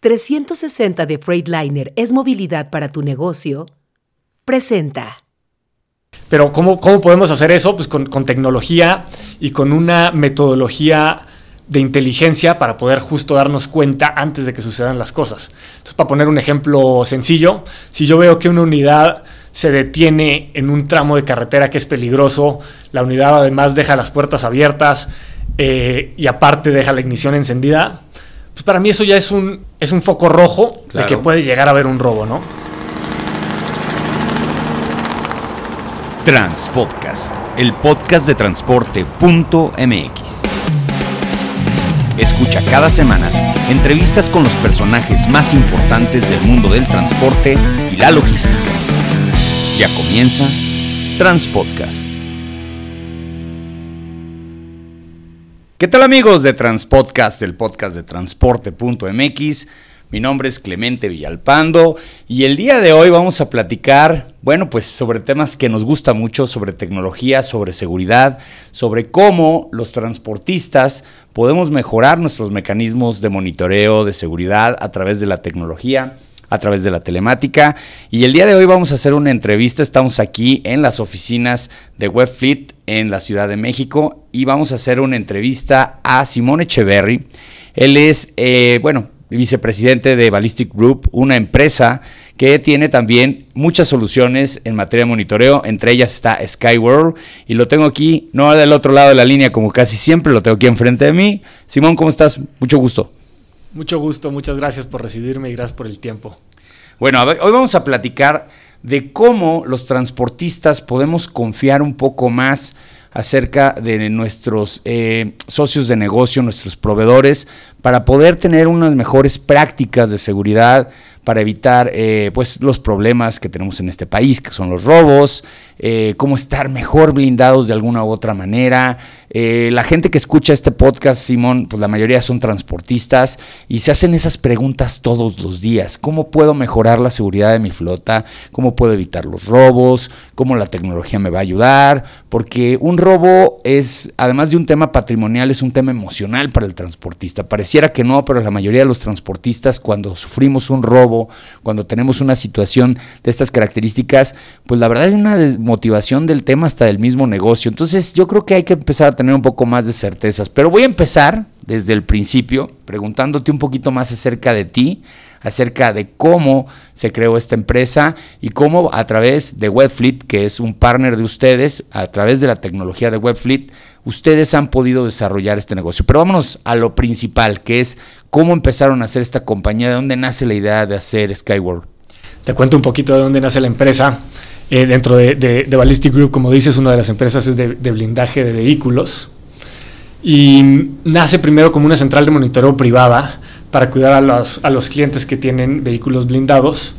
360 de Freightliner es movilidad para tu negocio, presenta. Pero ¿cómo, cómo podemos hacer eso? Pues con, tecnología y con una metodología de inteligencia para poder justo darnos cuenta antes de que sucedan las cosas. Entonces, para poner un ejemplo sencillo, si yo veo que una unidad se detiene en un tramo de carretera que es peligroso, la unidad además deja las puertas abiertas eh, y aparte deja la ignición encendida, pues para mí eso ya es un, es un foco rojo claro. de que puede llegar a haber un robo, ¿no? Transpodcast, el podcast de transporte.mx. Escucha cada semana entrevistas con los personajes más importantes del mundo del transporte y la logística. Ya comienza Transpodcast. ¿Qué tal amigos de Transpodcast, el podcast de transporte.mx? Mi nombre es Clemente Villalpando y el día de hoy vamos a platicar, bueno, pues sobre temas que nos gusta mucho, sobre tecnología, sobre seguridad, sobre cómo los transportistas podemos mejorar nuestros mecanismos de monitoreo de seguridad a través de la tecnología a través de la telemática. Y el día de hoy vamos a hacer una entrevista. Estamos aquí en las oficinas de Webfleet en la Ciudad de México y vamos a hacer una entrevista a Simón Echeverry. Él es, eh, bueno, vicepresidente de Ballistic Group, una empresa que tiene también muchas soluciones en materia de monitoreo, entre ellas está Skyworld, y lo tengo aquí, no del otro lado de la línea como casi siempre, lo tengo aquí enfrente de mí. Simón, ¿cómo estás? Mucho gusto. Mucho gusto, muchas gracias por recibirme y gracias por el tiempo. Bueno, ver, hoy vamos a platicar de cómo los transportistas podemos confiar un poco más acerca de nuestros eh, socios de negocio, nuestros proveedores, para poder tener unas mejores prácticas de seguridad, para evitar eh, pues, los problemas que tenemos en este país, que son los robos, eh, cómo estar mejor blindados de alguna u otra manera. Eh, la gente que escucha este podcast, Simón, pues la mayoría son transportistas y se hacen esas preguntas todos los días. ¿Cómo puedo mejorar la seguridad de mi flota? ¿Cómo puedo evitar los robos? ¿Cómo la tecnología me va a ayudar? Porque un robo es, además de un tema patrimonial, es un tema emocional para el transportista. Pareciera que no, pero la mayoría de los transportistas cuando sufrimos un robo, cuando tenemos una situación de estas características, pues la verdad es una motivación del tema hasta del mismo negocio. Entonces yo creo que hay que empezar a tener un poco más de certezas. Pero voy a empezar desde el principio preguntándote un poquito más acerca de ti, acerca de cómo se creó esta empresa y cómo a través de Webfleet, que es un partner de ustedes, a través de la tecnología de Webfleet, ustedes han podido desarrollar este negocio. Pero vámonos a lo principal, que es cómo empezaron a hacer esta compañía, de dónde nace la idea de hacer Skyward. Te cuento un poquito de dónde nace la empresa. Eh, dentro de, de, Ballistic Group, como dices, una de las empresas es de, de, blindaje de vehículos. Y nace primero como una central de monitoreo privada para cuidar a los, a los clientes que tienen vehículos blindados.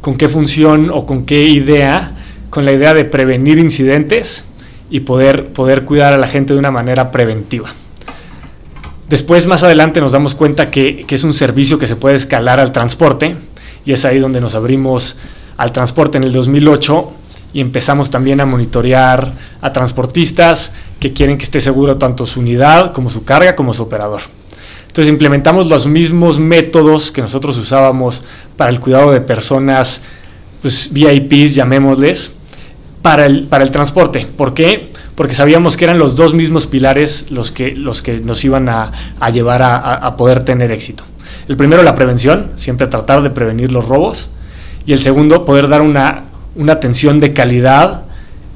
¿Con qué función o con qué idea? Con la idea de prevenir incidentes y poder, poder cuidar a la gente de una manera preventiva. Después, más adelante, nos damos cuenta que, que es un servicio que se puede escalar al transporte y es ahí donde nos abrimos al transporte en el 2008 y empezamos también a monitorear a transportistas que quieren que esté seguro tanto su unidad como su carga como su operador. Entonces implementamos los mismos métodos que nosotros usábamos para el cuidado de personas pues, VIPs, llamémosles, para el, para el transporte. ¿Por qué? Porque sabíamos que eran los dos mismos pilares los que, los que nos iban a, a llevar a, a poder tener éxito. El primero, la prevención, siempre tratar de prevenir los robos y el segundo, poder dar una, una atención de calidad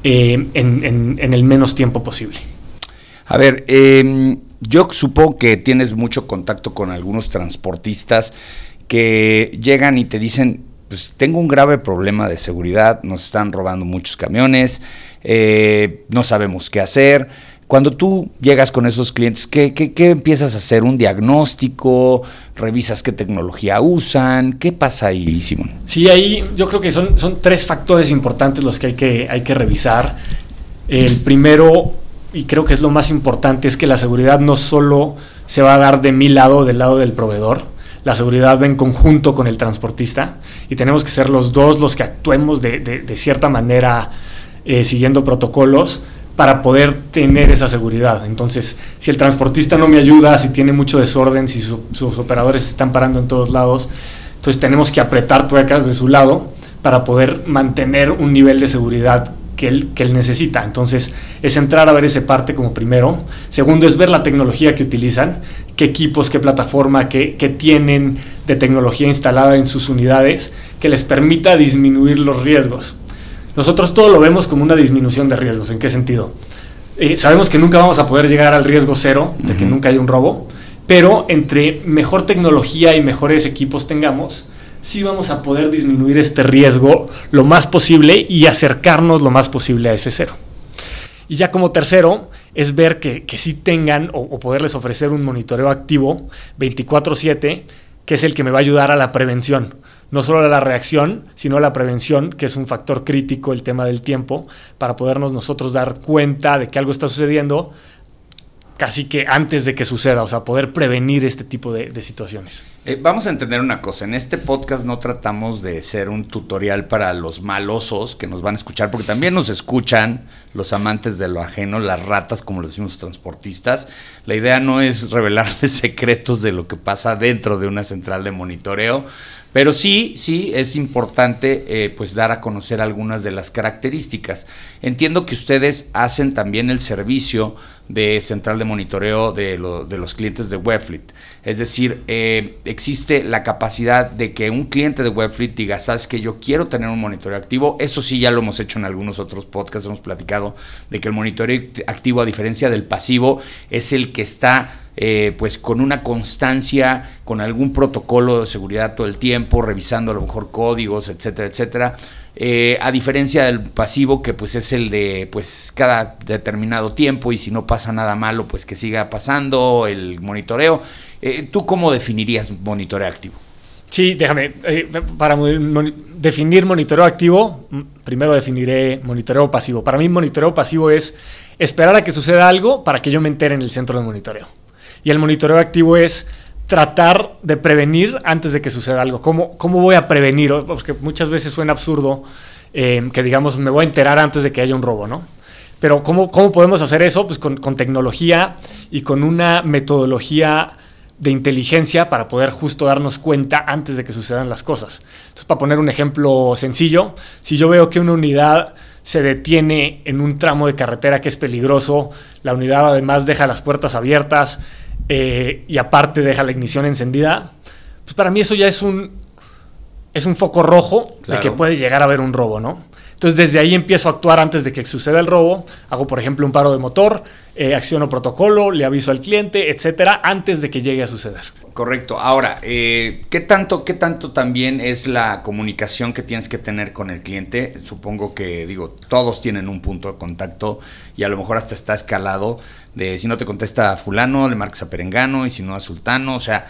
eh, en, en, el menos tiempo posible. A ver, eh, yo supongo que tienes mucho contacto con algunos transportistas que llegan y te dicen, pues tengo un grave problema de seguridad, nos están robando muchos camiones, eh, no sabemos qué hacer cuando tú llegas con esos clientes, ¿qué, ¿qué, qué, empiezas a hacer? ¿Un diagnóstico? ¿Revisas qué tecnología usan? ¿Qué pasa ahí, Simón? Sí, ahí yo creo que son, son tres factores importantes los que hay, que hay que revisar. El primero, y creo que es lo más importante, es que la seguridad no solo se va a dar de mi lado, del lado del proveedor, la seguridad va en conjunto con el transportista y tenemos que ser los dos los que actuemos de, de, cierta manera eh, siguiendo protocolos para poder tener esa seguridad. Entonces, si el transportista no me ayuda, si tiene mucho desorden, si sus operadores están parando en todos lados, entonces tenemos que apretar tuercas de su lado para poder mantener un nivel de seguridad que él, que él necesita. Entonces, es entrar a ver esa parte como primero. Segundo, es ver la tecnología que utilizan, qué equipos, qué plataforma, qué, qué tienen de tecnología instalada en sus unidades que les permita disminuir los riesgos. Nosotros todo lo vemos como una disminución de riesgos. ¿En qué sentido? Eh, sabemos que nunca vamos a poder llegar al riesgo cero, de que nunca haya un robo, pero entre mejor tecnología y mejores equipos tengamos, sí vamos a poder disminuir este riesgo lo más posible y acercarnos lo más posible a ese cero. Y ya como tercero, es ver que, que sí tengan o, poderles ofrecer un monitoreo activo 24/7, que es el que me va a ayudar a la prevención. No solo a la reacción, sino a la prevención, que es un factor crítico el tema del tiempo, para podernos nosotros dar cuenta de que algo está sucediendo casi que antes de que suceda, o sea, poder prevenir este tipo de, situaciones. Eh, vamos a entender una cosa, en este podcast no tratamos de ser un tutorial para los malosos que nos van a escuchar, porque también nos escuchan los amantes de lo ajeno, las ratas, como lo decimos los transportistas. La idea no es revelarles secretos de lo que pasa dentro de una central de monitoreo, pero sí, sí es importante eh, pues dar a conocer algunas de las características. Entiendo que ustedes hacen también el servicio de central de monitoreo de, de los clientes de Webfleet. Es decir, eh, existe la capacidad de que un cliente de Webfleet diga, sabes que yo quiero tener un monitoreo activo. Eso sí ya lo hemos hecho en algunos otros podcasts, hemos platicado de que el monitoreo activo, a diferencia del pasivo, es el que está eh, pues con una constancia, con algún protocolo de seguridad todo el tiempo, revisando a lo mejor códigos, etcétera, etcétera. Eh, a diferencia del pasivo, que pues es el de pues cada determinado tiempo y si no pasa nada malo, pues que siga pasando el monitoreo. Eh, ¿Tú cómo definirías monitoreo activo? Sí, déjame, eh, para definir monitoreo activo, primero definiré monitoreo pasivo. Para mí monitoreo pasivo es esperar a que suceda algo para que yo me entere en el centro de monitoreo. Y el monitoreo activo es tratar de prevenir antes de que suceda algo. ¿Cómo, cómo voy a prevenir? Porque muchas veces suena absurdo eh, que digamos me voy a enterar antes de que haya un robo, ¿no? Pero ¿cómo, cómo podemos hacer eso? Pues con, con tecnología y con una metodología de inteligencia para poder justo darnos cuenta antes de que sucedan las cosas. Entonces, para poner un ejemplo sencillo, si yo veo que una unidad se detiene en un tramo de carretera que es peligroso, la unidad además deja las puertas abiertas eh, y aparte deja la ignición encendida, pues para mí eso ya es un, es un foco rojo claro. de que puede llegar a haber un robo, ¿no? Entonces desde ahí empiezo a actuar antes de que suceda el robo, hago por ejemplo un paro de motor, eh, acciono protocolo, le aviso al cliente, etcétera, antes de que llegue a suceder. Correcto. Ahora, eh, ¿qué tanto, qué tanto también es la comunicación que tienes que tener con el cliente? Supongo que digo todos tienen un punto de contacto y a lo mejor hasta está escalado de si no te contesta a fulano le marcas a perengano y si no a sultano, o sea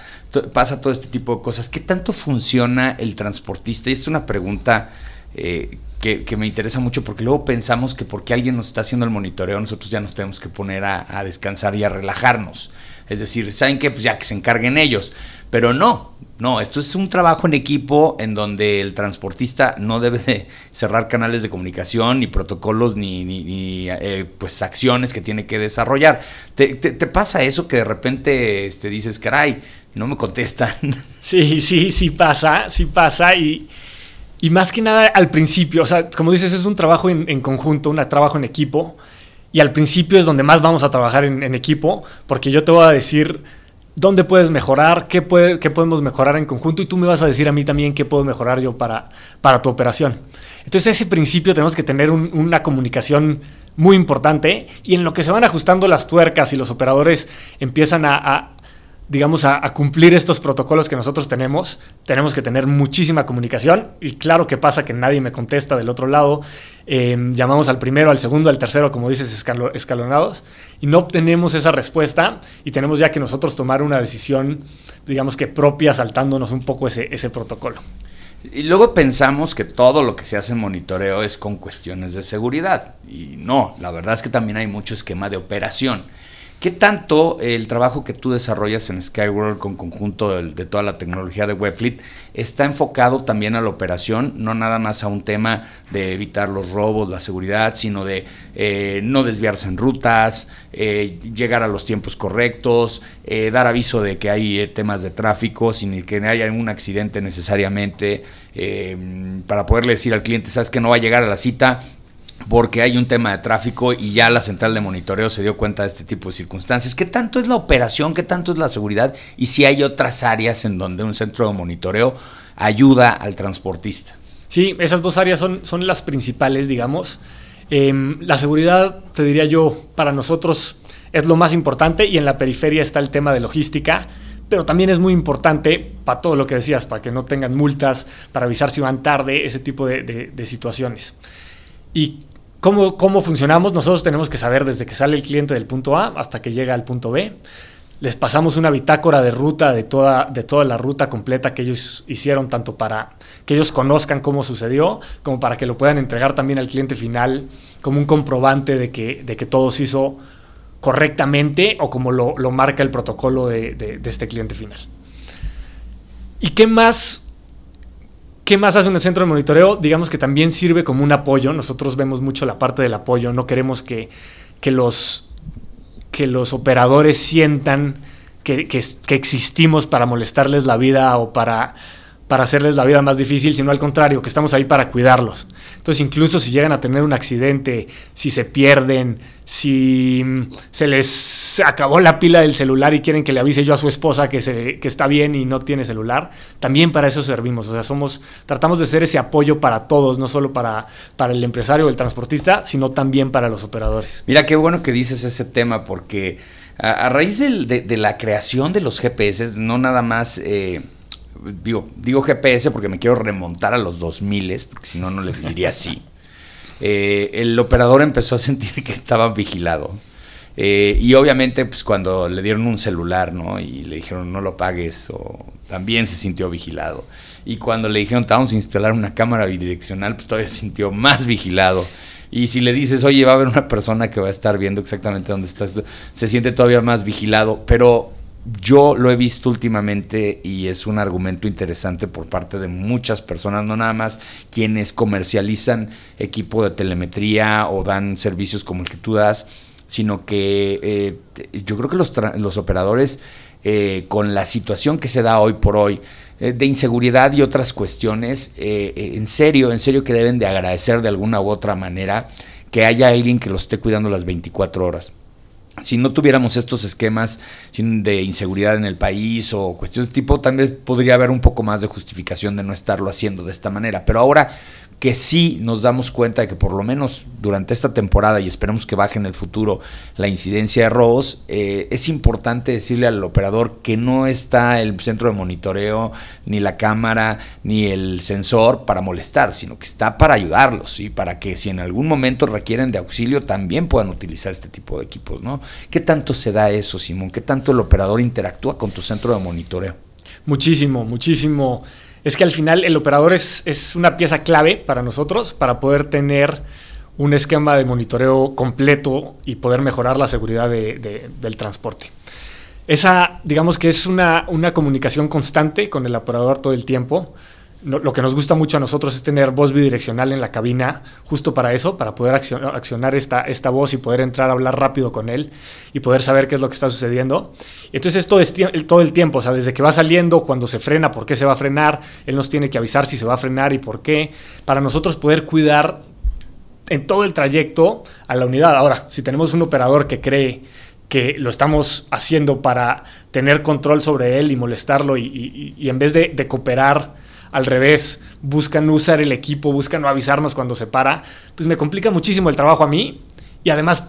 pasa todo este tipo de cosas. ¿Qué tanto funciona el transportista? Y es una pregunta eh, que, me interesa mucho porque luego pensamos que porque alguien nos está haciendo el monitoreo, nosotros ya nos tenemos que poner a descansar y a relajarnos. Es decir, ¿saben qué? Pues ya que se encarguen ellos. Pero no, no, esto es un trabajo en equipo en donde el transportista no debe de cerrar canales de comunicación, ni protocolos, ni, eh, pues acciones que tiene que desarrollar. ¿Te, pasa eso que de repente este, dices, caray, no me contestan? Sí, sí, sí pasa, sí pasa y... Y más que nada al principio, o sea, como dices, es un trabajo en conjunto, un trabajo en equipo. Y al principio es donde más vamos a trabajar en, equipo, porque yo te voy a decir dónde puedes mejorar, qué, puede, qué podemos mejorar en conjunto, y tú me vas a decir a mí también qué puedo mejorar yo para, para tu operación. Entonces, ese principio tenemos que tener un, una comunicación muy importante, y en lo que se van ajustando las tuercas y los operadores empiezan a digamos, a, cumplir estos protocolos que nosotros tenemos, tenemos que tener muchísima comunicación y claro que pasa que nadie me contesta del otro lado, eh, llamamos al primero, al segundo, al tercero, como dices, escalo, escalonados y no obtenemos esa respuesta y tenemos ya que nosotros tomar una decisión, digamos que propia, saltándonos un poco ese, ese protocolo. Y luego pensamos que todo lo que se hace en monitoreo es con cuestiones de seguridad. Y no, la verdad es que también hay mucho esquema de operación. ¿Qué tanto el trabajo que tú desarrollas en Skyworld con conjunto de, toda la tecnología de Webfleet está enfocado también a la operación, no nada más a un tema de evitar los robos, la seguridad, sino de eh, no desviarse en rutas, eh, llegar a los tiempos correctos, eh, dar aviso de que hay temas de tráfico sin que haya un accidente necesariamente, para poderle decir al cliente, sabes que no va a llegar a la cita, porque hay un tema de tráfico y ya la central de monitoreo se dio cuenta de este tipo de circunstancias. ¿Qué tanto es la operación? ¿Qué tanto es la seguridad? Y si hay otras áreas en donde un centro de monitoreo ayuda al transportista. Sí, esas dos áreas son, son las principales, digamos. Em, la seguridad, te diría yo, para nosotros es lo más importante y en la periferia está el tema de logística, pero también es muy importante para todo lo que decías, para que no tengan multas, para avisar si van tarde, ese tipo de, de situaciones. Y ¿Cómo, ¿Cómo funcionamos? Nosotros tenemos que saber desde que sale el cliente del punto A hasta que llega al punto B. Les pasamos una bitácora de ruta de toda, de toda la ruta completa que ellos hicieron, tanto para que ellos conozcan cómo sucedió, como para que lo puedan entregar también al cliente final como un comprobante de que, de que todo se hizo correctamente o como lo, lo marca el protocolo de, de, de este cliente final. ¿Y qué más ¿Qué más hace un centro de monitoreo? Digamos que también sirve como un apoyo. Nosotros vemos mucho la parte del apoyo. No queremos que, que los, que los operadores sientan que, que, que, existimos para molestarles la vida o para para hacerles la vida más difícil, sino al contrario, que estamos ahí para cuidarlos. Entonces, incluso si llegan a tener un accidente, si se pierden, si se les acabó la pila del celular y quieren que le avise yo a su esposa que, se, que está bien y no tiene celular, también para eso servimos. O sea, somos, tratamos de ser ese apoyo para todos, no solo para, para el empresario o el transportista, sino también para los operadores. Mira, qué bueno que dices ese tema, porque a, raíz de, de, la creación de los GPS, no nada más... Eh, digo, digo GPS porque me quiero remontar a los 2000, porque si no, no le diría así. Eh, el operador empezó a sentir que estaba vigilado. Eh, y obviamente, pues cuando le dieron un celular, ¿no? Y le dijeron no lo pagues, o también se sintió vigilado. Y cuando le dijeron te vamos a instalar una cámara bidireccional, pues todavía se sintió más vigilado. Y si le dices, oye, va a haber una persona que va a estar viendo exactamente dónde estás, se siente todavía más vigilado. Pero yo lo he visto últimamente y es un argumento interesante por parte de muchas personas, no nada más quienes comercializan equipo de telemetría o dan servicios como el que tú das, sino que eh, yo creo que los, los operadores, eh, con la situación que se da hoy por hoy, eh, de inseguridad y otras cuestiones, en serio, en serio que deben de agradecer de alguna u otra manera que haya alguien que los esté cuidando las 24 horas si no tuviéramos estos esquemas de inseguridad en el país o cuestiones de tipo, también podría haber un poco más de justificación de no estarlo haciendo de esta manera. Pero ahora que sí nos damos cuenta de que por lo menos durante esta temporada y esperemos que baje en el futuro la incidencia de robos, eh, es importante decirle al operador que no está el centro de monitoreo, ni la cámara, ni el sensor para molestar, sino que está para ayudarlos y para que si en algún momento requieren de auxilio también puedan utilizar este tipo de equipos, ¿no? ¿Qué tanto se da eso, Simón? ¿Qué tanto el operador interactúa con tu centro de monitoreo? Muchísimo, muchísimo es que al final el operador es, es una pieza clave para nosotros para poder tener un esquema de monitoreo completo y poder mejorar la seguridad de, de, del transporte. Esa, digamos que es una, una comunicación constante con el operador todo el tiempo lo que nos gusta mucho a nosotros es tener voz bidireccional en la cabina, justo para eso, para poder accionar esta, esta voz y poder entrar a hablar rápido con él y poder saber qué es lo que está sucediendo. Entonces esto es todo el tiempo, o sea, desde que va saliendo, cuando se frena, por qué se va a frenar, él nos tiene que avisar si se va a frenar y por qué, para nosotros poder cuidar en todo el trayecto a la unidad. Ahora, si tenemos un operador que cree que lo estamos haciendo para tener control sobre él y molestarlo y, en vez de cooperar, al revés, buscan usar el equipo, buscan no avisarnos cuando se para, pues me complica muchísimo el trabajo a mí y además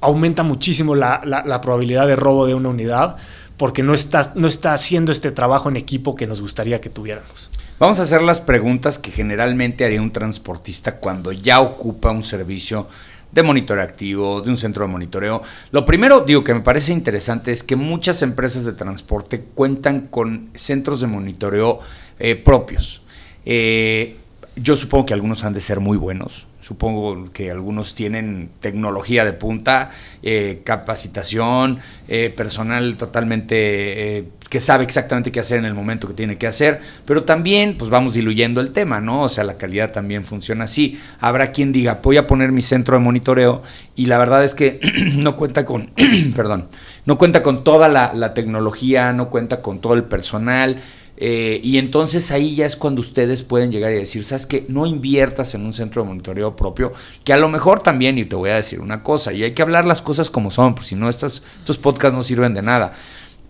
aumenta muchísimo la, la, la probabilidad de robo de una unidad porque no está, no está haciendo este trabajo en equipo que nos gustaría que tuviéramos. Vamos a hacer las preguntas que generalmente haría un transportista cuando ya ocupa un servicio de monitoreo activo, de un centro de monitoreo. Lo primero, digo, que me parece interesante es que muchas empresas de transporte cuentan con centros de monitoreo eh, propios. Eh, yo supongo que algunos han de ser muy buenos. Supongo que algunos tienen tecnología de punta, eh, capacitación, eh, personal totalmente eh, que sabe exactamente qué hacer en el momento que tiene que hacer, pero también pues vamos diluyendo el tema, ¿no? O sea, la calidad también funciona así. Habrá quien diga, voy a poner mi centro de monitoreo y la verdad es que no cuenta con, perdón, no cuenta con toda la, la tecnología, no cuenta con todo el personal eh, y entonces ahí ya es cuando ustedes pueden llegar y decir, ¿sabes qué? No inviertas en un centro de monitoreo propio, que a lo mejor también, y te voy a decir una cosa, y hay que hablar las cosas como son, porque si no, estas, estos podcasts no sirven de nada.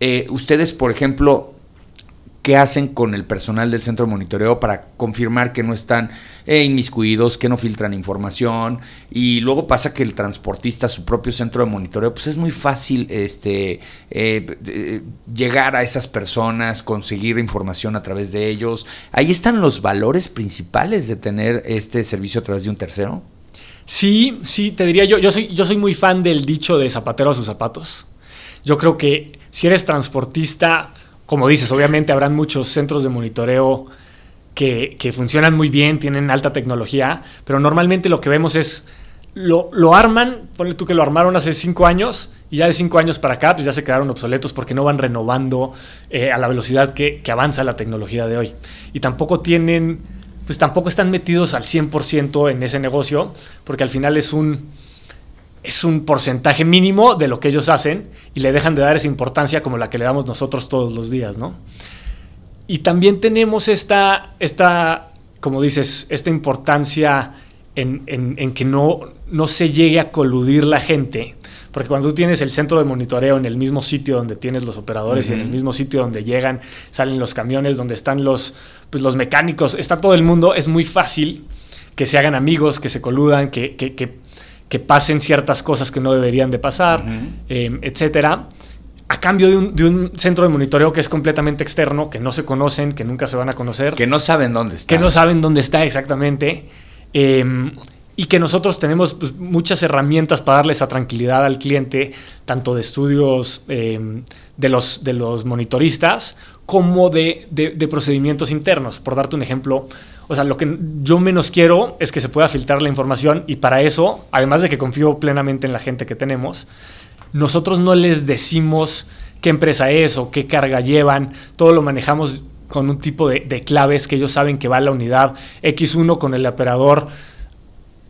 Eh, ustedes, por ejemplo, qué hacen con el personal del centro de monitoreo para confirmar que no están eh, inmiscuidos, que no filtran información. Y luego pasa que el transportista, su propio centro de monitoreo, pues es muy fácil este, eh, llegar a esas personas, conseguir información a través de ellos. Ahí están los valores principales de tener este servicio a través de un tercero. Sí, sí, te diría yo, yo soy, yo soy muy fan del dicho de zapatero a sus zapatos. Yo creo que si eres transportista, como dices, obviamente habrán muchos centros de monitoreo que, funcionan muy bien, tienen alta tecnología, pero normalmente lo que vemos es, lo, lo, arman, ponle tú que lo armaron hace cinco años y ya de cinco años para acá, pues ya se quedaron obsoletos porque no van renovando eh, a la velocidad que, que, avanza la tecnología de hoy. Y tampoco tienen, pues tampoco están metidos al 100% en ese negocio, porque al final es un es un porcentaje mínimo de lo que ellos hacen y le dejan de dar esa importancia como la que le damos nosotros todos los días, ¿no? Y también tenemos esta, esta como dices, esta importancia en, que no, no se llegue a coludir la gente, porque cuando tú tienes el centro de monitoreo en el mismo sitio donde tienes los operadores y en el mismo sitio donde llegan, salen los camiones, donde están los, pues, los mecánicos, está todo el mundo, es muy fácil que se hagan amigos, que se coludan, que, que, que que pasen ciertas cosas que no deberían de pasar, eh, etcétera, a cambio de un, centro de monitoreo que es completamente externo, que no se conocen, que nunca se van a conocer. Que no saben dónde está. Que no saben dónde está exactamente. Em, y que nosotros tenemos pues, muchas herramientas para darle esa tranquilidad al cliente, tanto de estudios em, de, los, de los monitoristas como de, de, procedimientos internos. Por darte un ejemplo, o sea, lo que yo menos quiero es que se pueda filtrar la información y para eso, además de que confío plenamente en la gente que tenemos, nosotros no les decimos qué empresa es o qué carga llevan, todo lo manejamos con un tipo de, claves que ellos saben que va a la unidad X1 con el operador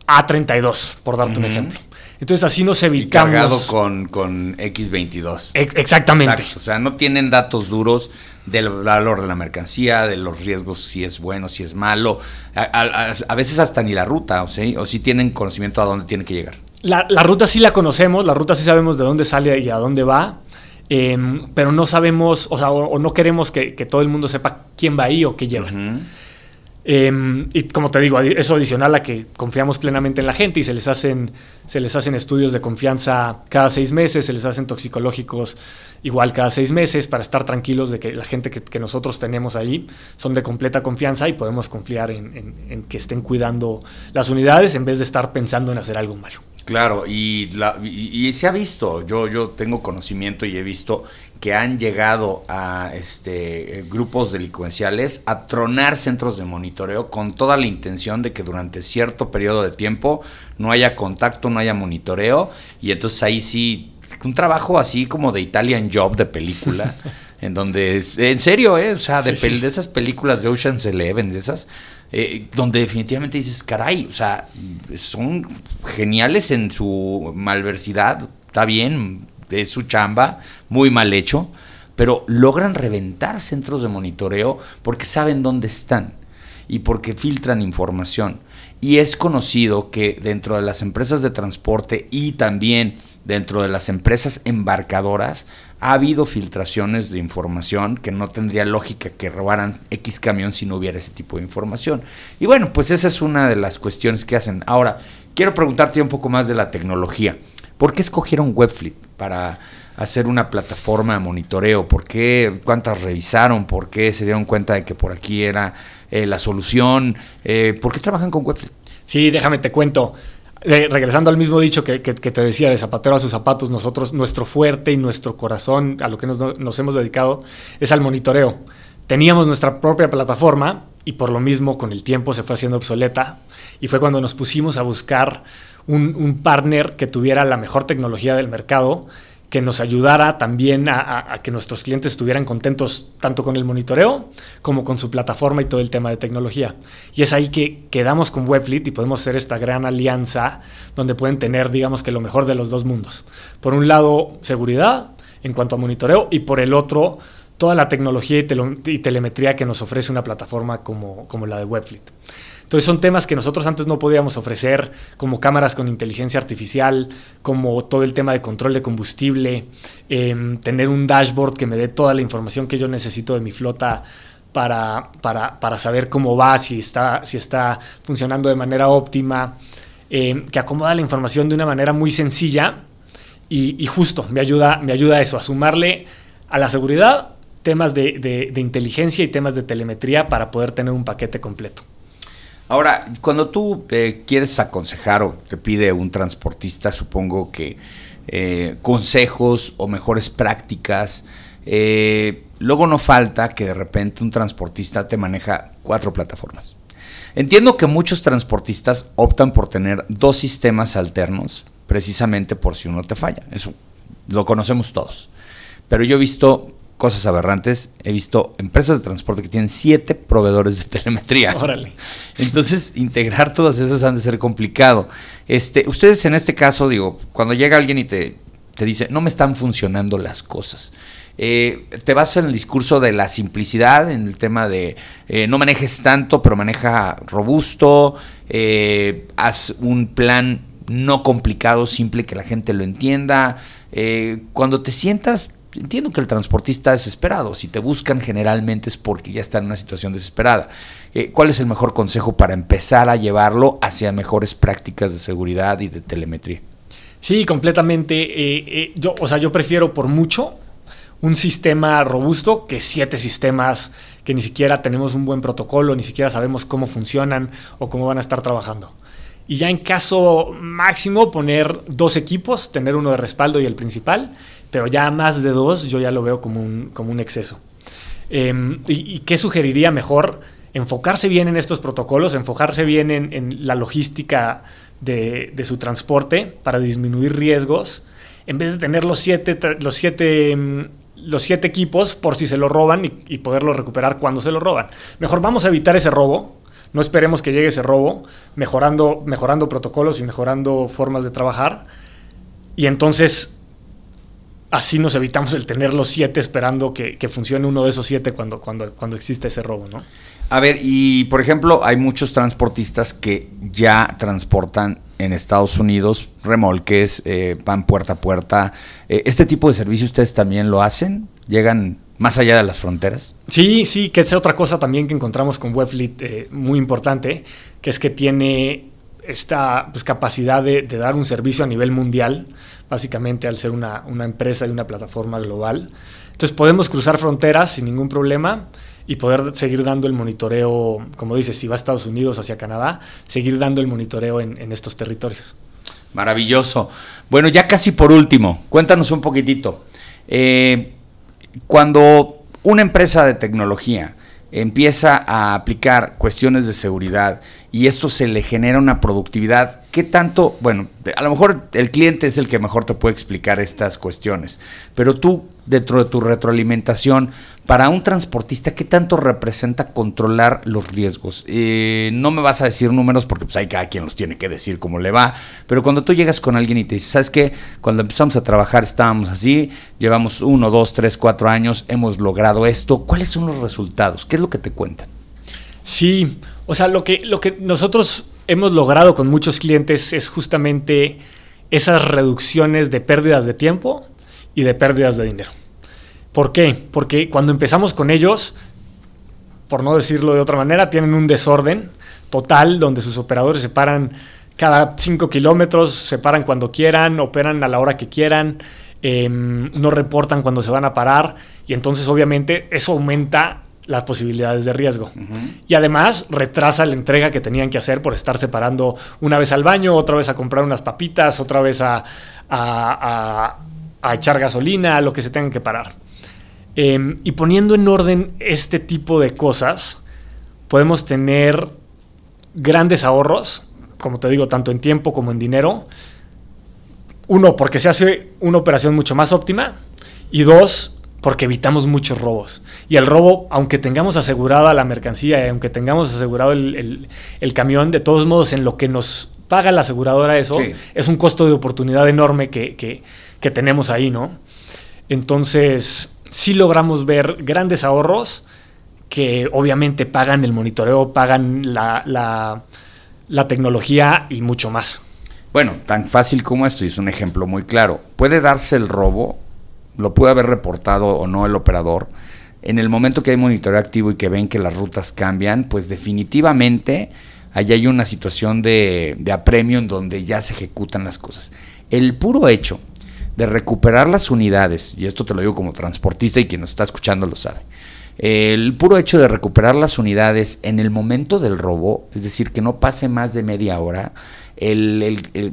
A32, por darte un ejemplo. Entonces así nos evitamos. Y cargado con, con X22. exactamente. O sea, no tienen datos duros del valor de la mercancía, de los riesgos, si es bueno, si es malo, a, veces hasta ni la ruta, o, o si tienen conocimiento a dónde tiene que llegar. La, ruta sí la conocemos, la ruta sí sabemos de dónde sale y a dónde va, em, pero no sabemos, o sea, o, no queremos que, todo el mundo sepa quién va ahí o qué lleva. Em, y como te digo, eso adicional a que confiamos plenamente en la gente y se les hacen, se les hacen estudios de confianza cada seis meses, se les hacen toxicológicos igual cada seis meses para estar tranquilos de que la gente que, nosotros tenemos ahí son de completa confianza y podemos confiar en, que estén cuidando las unidades en vez de estar pensando en hacer algo malo. Claro, y, y, se ha visto, yo, yo tengo conocimiento y he visto que han llegado a este, grupos delincuenciales a tronar centros de monitoreo con toda la intención de que durante cierto periodo de tiempo no haya contacto, no haya monitoreo, y entonces ahí sí, un trabajo así como de Italian Job de película. en donde, en serio, ¿eh? o sea, de, de esas películas de Ocean's Eleven, de esas, eh, donde definitivamente dices, caray, o sea, son geniales en su malversidad, está bien, es su chamba, muy mal hecho, pero logran reventar centros de monitoreo porque saben dónde están y porque filtran información. Y es conocido que dentro de las empresas de transporte y también dentro de las empresas embarcadoras ha habido filtraciones de información que no tendría lógica que robaran X camión si no hubiera ese tipo de información. Y bueno, pues esa es una de las cuestiones que hacen. Ahora, quiero preguntarte un poco más de la tecnología. ¿Por qué escogieron Webfleet para hacer una plataforma de monitoreo? ¿Por qué? ¿Cuántas revisaron? ¿Por qué se dieron cuenta de que por aquí era eh, la solución? Eh, ¿Por qué trabajan con Webfleet? Sí, déjame te cuento. Eh, regresando al mismo dicho que, te decía de zapatero a sus zapatos, nosotros, nuestro fuerte y nuestro corazón, a lo que nos, hemos dedicado, es al monitoreo. Teníamos nuestra propia plataforma, y por lo mismo con el tiempo se fue haciendo obsoleta y fue cuando nos pusimos a buscar un, un partner que tuviera la mejor tecnología del mercado que nos ayudara también a, que nuestros clientes estuvieran contentos tanto con el monitoreo como con su plataforma y todo el tema de tecnología. Y es ahí que quedamos con Webfleet y podemos hacer esta gran alianza donde pueden tener, digamos que lo mejor de los dos mundos. Por un lado, seguridad en cuanto a monitoreo y por el otro, toda la tecnología y, telemetría que nos ofrece una plataforma como, como la de Webfleet. Entonces son temas que nosotros antes no podíamos ofrecer, como cámaras con inteligencia artificial, como todo el tema de control de combustible, em, tener un dashboard que me dé toda la información que yo necesito de mi flota para, para, saber cómo va, si está, si está funcionando de manera óptima, em, que acomoda la información de una manera muy sencilla y, justo me ayuda, me ayuda a eso, a sumarle a la seguridad temas de inteligencia y temas de telemetría para poder tener un paquete completo. Ahora, cuando tú eh, quieres aconsejar o te pide un transportista, supongo que eh, consejos o mejores prácticas, eh, luego no falta que de repente un transportista te maneja cuatro plataformas. Entiendo que muchos transportistas optan por tener dos sistemas alternos, precisamente por si uno te falla. Eso lo conocemos todos. Pero yo he visto cosas aberrantes. He visto empresas de transporte que tienen siete proveedores de telemetría. Órale. Entonces, integrar todas esas han de ser complicado. Este, ustedes en este caso, digo, cuando llega alguien y te, te dice, no me están funcionando las cosas. Eh, te vas en el discurso de la simplicidad, en el tema de eh, no manejes tanto, pero maneja robusto, eh, haz un plan no complicado, simple, que la gente lo entienda. cuando te sientas entiendo que el transportista es desesperado. Si te buscan generalmente es porque ya está en una situación desesperada. Eh, ¿Cuál es el mejor consejo para empezar a llevarlo hacia mejores prácticas de seguridad y de telemetría? Sí, completamente. Eh, eh, yo, o sea, yo prefiero por mucho un sistema robusto que siete sistemas que ni siquiera tenemos un buen protocolo, ni siquiera sabemos cómo funcionan o cómo van a estar trabajando. Y ya en caso máximo poner dos equipos, tener uno de respaldo y el principal, pero ya más de dos yo ya lo veo como un, como un exceso. Em, y, qué sugeriría mejor? Enfocarse bien en estos protocolos, enfocarse bien en, la logística de, su transporte para disminuir riesgos, en vez de tener los siete, los siete, em, los siete equipos por si se lo roban y, y poderlo recuperar cuando se lo roban. Mejor vamos a evitar ese robo, no esperemos que llegue ese robo, mejorando, mejorando protocolos y mejorando formas de trabajar. Y entonces así nos evitamos el tener los siete esperando que, funcione uno de esos siete cuando, cuando, cuando existe ese robo, ¿no? A ver, y por ejemplo, hay muchos transportistas que ya transportan en Estados Unidos remolques, eh, van puerta a puerta. Eh, ¿Este tipo de servicio ustedes también lo hacen? ¿Llegan más allá de las fronteras? Sí, sí, que es otra cosa también que encontramos con Webfleet eh, muy importante, que es que tiene esta pues, capacidad de, dar un servicio a nivel mundial, básicamente al ser una, empresa y una plataforma global. Entonces podemos cruzar fronteras sin ningún problema y poder seguir dando el monitoreo, como dices, si va a Estados Unidos hacia Canadá, seguir dando el monitoreo en, estos territorios. Maravilloso. Bueno, ya casi por último, cuéntanos un poquitito. Eh, cuando una empresa de tecnología empieza a aplicar cuestiones de seguridad y esto se le genera una productividad. ¿Qué tanto? Bueno, a lo mejor el cliente es el que mejor te puede explicar estas cuestiones, pero tú, dentro de tu retroalimentación, para un transportista, ¿qué tanto representa controlar los riesgos? Eh, no me vas a decir números porque pues hay cada quien los tiene que decir cómo le va, pero cuando tú llegas con alguien y te dices, ¿sabes qué? Cuando empezamos a trabajar estábamos así, llevamos uno, dos, tres, cuatro años, hemos logrado esto, ¿cuáles son los resultados? ¿Qué es lo que te cuentan? Sí, o sea, lo que, lo que nosotros hemos logrado con muchos clientes es justamente esas reducciones de pérdidas de tiempo y de pérdidas de dinero. ¿Por qué? Porque cuando empezamos con ellos, por no decirlo de otra manera, tienen un desorden total donde sus operadores se paran cada 5 kilómetros, se paran cuando quieran, operan a la hora que quieran, em, no reportan cuando se van a parar y entonces obviamente eso aumenta las posibilidades de riesgo. Y además retrasa la entrega que tenían que hacer por estar separando una vez al baño, otra vez a comprar unas papitas, otra vez a, a, echar gasolina, lo que se tengan que parar. Em, y poniendo en orden este tipo de cosas, podemos tener grandes ahorros, como te digo, tanto en tiempo como en dinero. Uno, porque se hace una operación mucho más óptima. Y dos, porque evitamos muchos robos. Y el robo, aunque tengamos asegurada la mercancía y aunque tengamos asegurado el, camión, de todos modos, en lo que nos paga la aseguradora eso, es un costo de oportunidad enorme que, que, tenemos ahí, ¿no? Entonces, sí logramos ver grandes ahorros que obviamente pagan el monitoreo, pagan la, la, la tecnología y mucho más. Bueno, tan fácil como esto, y es un ejemplo muy claro. Puede darse el robo lo puede haber reportado o no el operador. En el momento que hay monitoreo activo y que ven que las rutas cambian, pues definitivamente allá hay una situación de, apremio en donde ya se ejecutan las cosas. El puro hecho de recuperar las unidades, y esto te lo digo como transportista y quien nos está escuchando lo sabe, el puro hecho de recuperar las unidades en el momento del robo, es decir, que no pase más de media hora,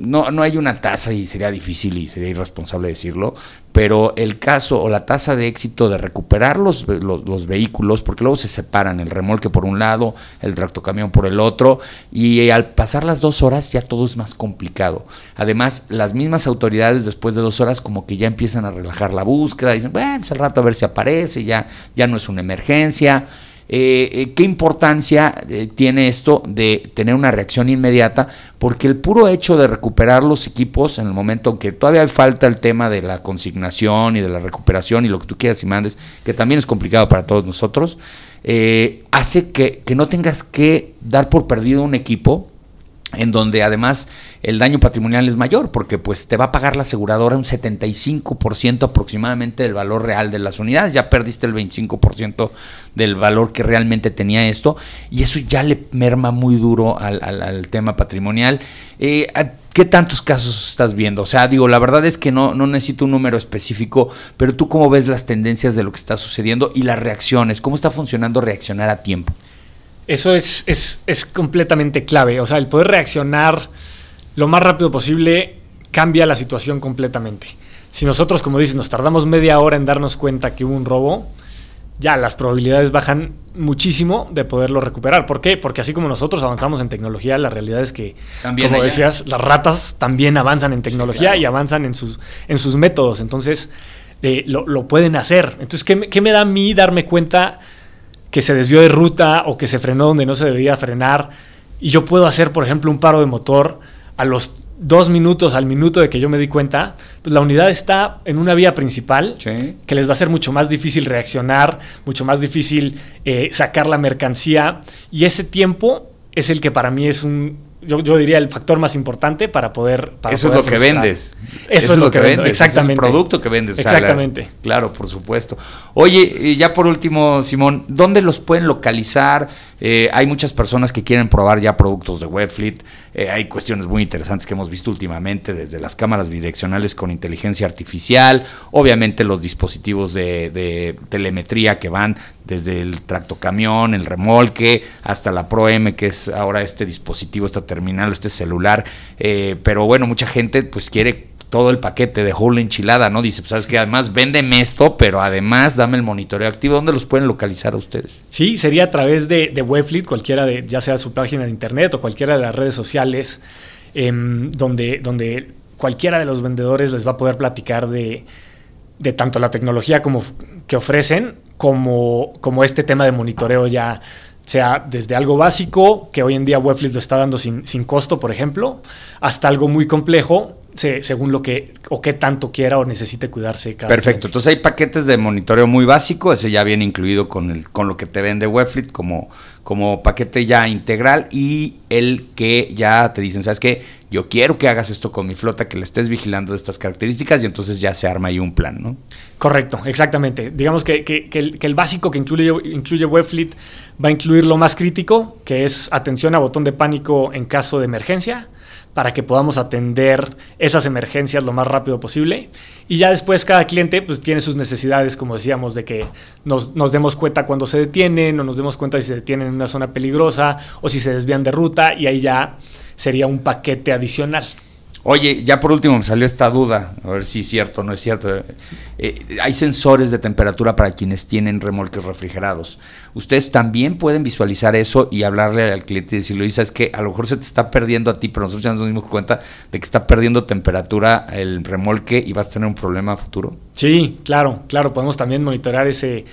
no, no hay una tasa y sería difícil y sería irresponsable decirlo, pero el caso o la tasa de éxito de recuperar los, los, vehículos, porque luego se separan el remolque por un lado, el tractocamión por el otro, y al pasar las dos horas ya todo es más complicado. Además, las mismas autoridades después de dos horas como que ya empiezan a relajar la búsqueda, dicen, bueno, pues al rato a ver si aparece, ya, ya no es una emergencia. Eh, eh, ¿Qué importancia eh, tiene esto de tener una reacción inmediata? Porque el puro hecho de recuperar los equipos en el momento en que todavía falta el tema de la consignación y de la recuperación y lo que tú quieras y mandes, que también es complicado para todos nosotros, hace que, que no tengas que dar por perdido un equipo en donde además el daño patrimonial es mayor, porque pues te va a pagar la aseguradora un 75% aproximadamente del valor real de las unidades, ya perdiste el 25% del valor que realmente tenía esto, y eso ya le merma muy duro al, tema patrimonial. Eh, ¿Qué tantos casos estás viendo? O sea, digo, la verdad es que no, no necesito un número específico, pero tú cómo ves las tendencias de lo que está sucediendo y las reacciones, cómo está funcionando reaccionar a tiempo. Eso es, es, completamente clave. O sea, el poder reaccionar lo más rápido posible cambia la situación completamente. Si nosotros, como dices, nos tardamos media hora en darnos cuenta que hubo un robo, ya las probabilidades bajan muchísimo de poderlo recuperar. ¿Por qué? Porque así como nosotros avanzamos en tecnología, la realidad es que, como decías, las ratas también avanzan en tecnología y avanzan en sus, en sus métodos. Entonces, eh, lo, pueden hacer. Entonces, ¿qué, ¿qué me da a mí darme cuenta? Que se desvió de ruta o que se frenó donde no se debía frenar. Y yo puedo hacer, por ejemplo, un paro de motor a los dos minutos, al minuto de que yo me di cuenta, pues la unidad está en una vía principal que les va a ser mucho más difícil reaccionar, mucho más difícil eh, sacar la mercancía. Y ese tiempo es el que para mí es un, yo, yo, diría el factor más importante para poder... Eso es lo que vendes. Eso, es lo que, vendes. Exactamente. Es el producto que vendes. Exactamente. claro, por supuesto. Oye, ya por último, Simón, ¿dónde los pueden localizar? Eh, hay muchas personas que quieren probar ya productos de Webfleet. Eh, hay cuestiones muy interesantes que hemos visto últimamente, desde las cámaras bidireccionales con inteligencia artificial, obviamente los dispositivos de, de telemetría que van desde el tractocamión, el remolque, hasta la Pro M, que es ahora este dispositivo, esta terminal, este celular. Eh, pero bueno, mucha gente pues quiere todo el paquete de whole enchilada, ¿no? Dice, pues sabes que además véndeme esto, pero además dame el monitoreo activo. ¿Dónde los pueden localizar a ustedes? Sí, sería a través de, de cualquiera de, ya sea su página de internet o cualquiera de las redes sociales, em, donde, donde cualquiera de los vendedores les va a poder platicar de, de tanto la tecnología como que ofrecen, como, como este tema de monitoreo ya sea desde algo básico, que hoy en día Webfleet lo está dando sin, sin costo, por ejemplo, hasta algo muy complejo, según lo que o qué tanto quiera o necesite cuidarse. Cada Perfecto, entonces hay paquetes de monitoreo muy básico, ese ya viene incluido con, el, con lo que te vende Webfleet como, como paquete ya integral y el que ya te dicen, ¿sabes qué? Yo quiero que hagas esto con mi flota, que le estés vigilando de estas características y entonces ya se arma ahí un plan, ¿no? Correcto, exactamente. Digamos que, que, el, que el, básico que incluye, incluye Webfleet va a incluir lo más crítico, que es atención a botón de pánico en caso de emergencia para que podamos atender esas emergencias lo más rápido posible. Y ya después cada cliente pues, tiene sus necesidades, como decíamos, de que nos, nos, demos cuenta cuando se detienen o nos demos cuenta si se detienen en una zona peligrosa o si se desvían de ruta y ahí ya sería un paquete adicional. Oye, ya por último me salió esta duda, a ver si es cierto o no es cierto. Eh, hay sensores de temperatura para quienes tienen remolques refrigerados. Ustedes también pueden visualizar eso y hablarle al cliente y decirle, oye, es que a lo mejor se te está perdiendo a ti, pero nosotros ya nos dimos cuenta de que está perdiendo temperatura el remolque y vas a tener un problema futuro. Sí, claro, claro, podemos también monitorear ese,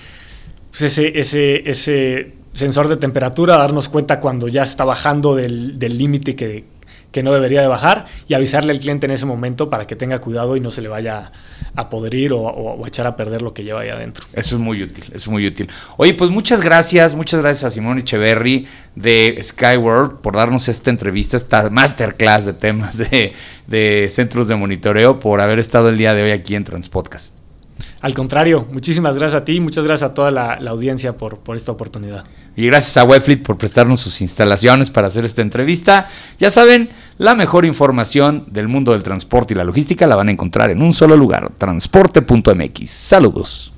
pues ese, ese, ese sensor de temperatura, darnos cuenta cuando ya está bajando del límite que que no debería de bajar y avisarle al cliente en ese momento para que tenga cuidado y no se le vaya a podrir o, a echar a perder lo que lleva ahí adentro. Eso es muy útil, es muy útil. Oye, pues muchas gracias, muchas gracias a Simón Echeverry de Skyworld por darnos esta entrevista, esta masterclass de temas de, de centros de monitoreo, por haber estado el día de hoy aquí en Transpodcast. Al contrario, muchísimas gracias a ti y muchas gracias a toda la, audiencia por, por, esta oportunidad. Y gracias a Webfleet por prestarnos sus instalaciones para hacer esta entrevista. Ya saben, la mejor información del mundo del transporte y la logística la van a encontrar en un solo lugar, transporte.mx. Saludos.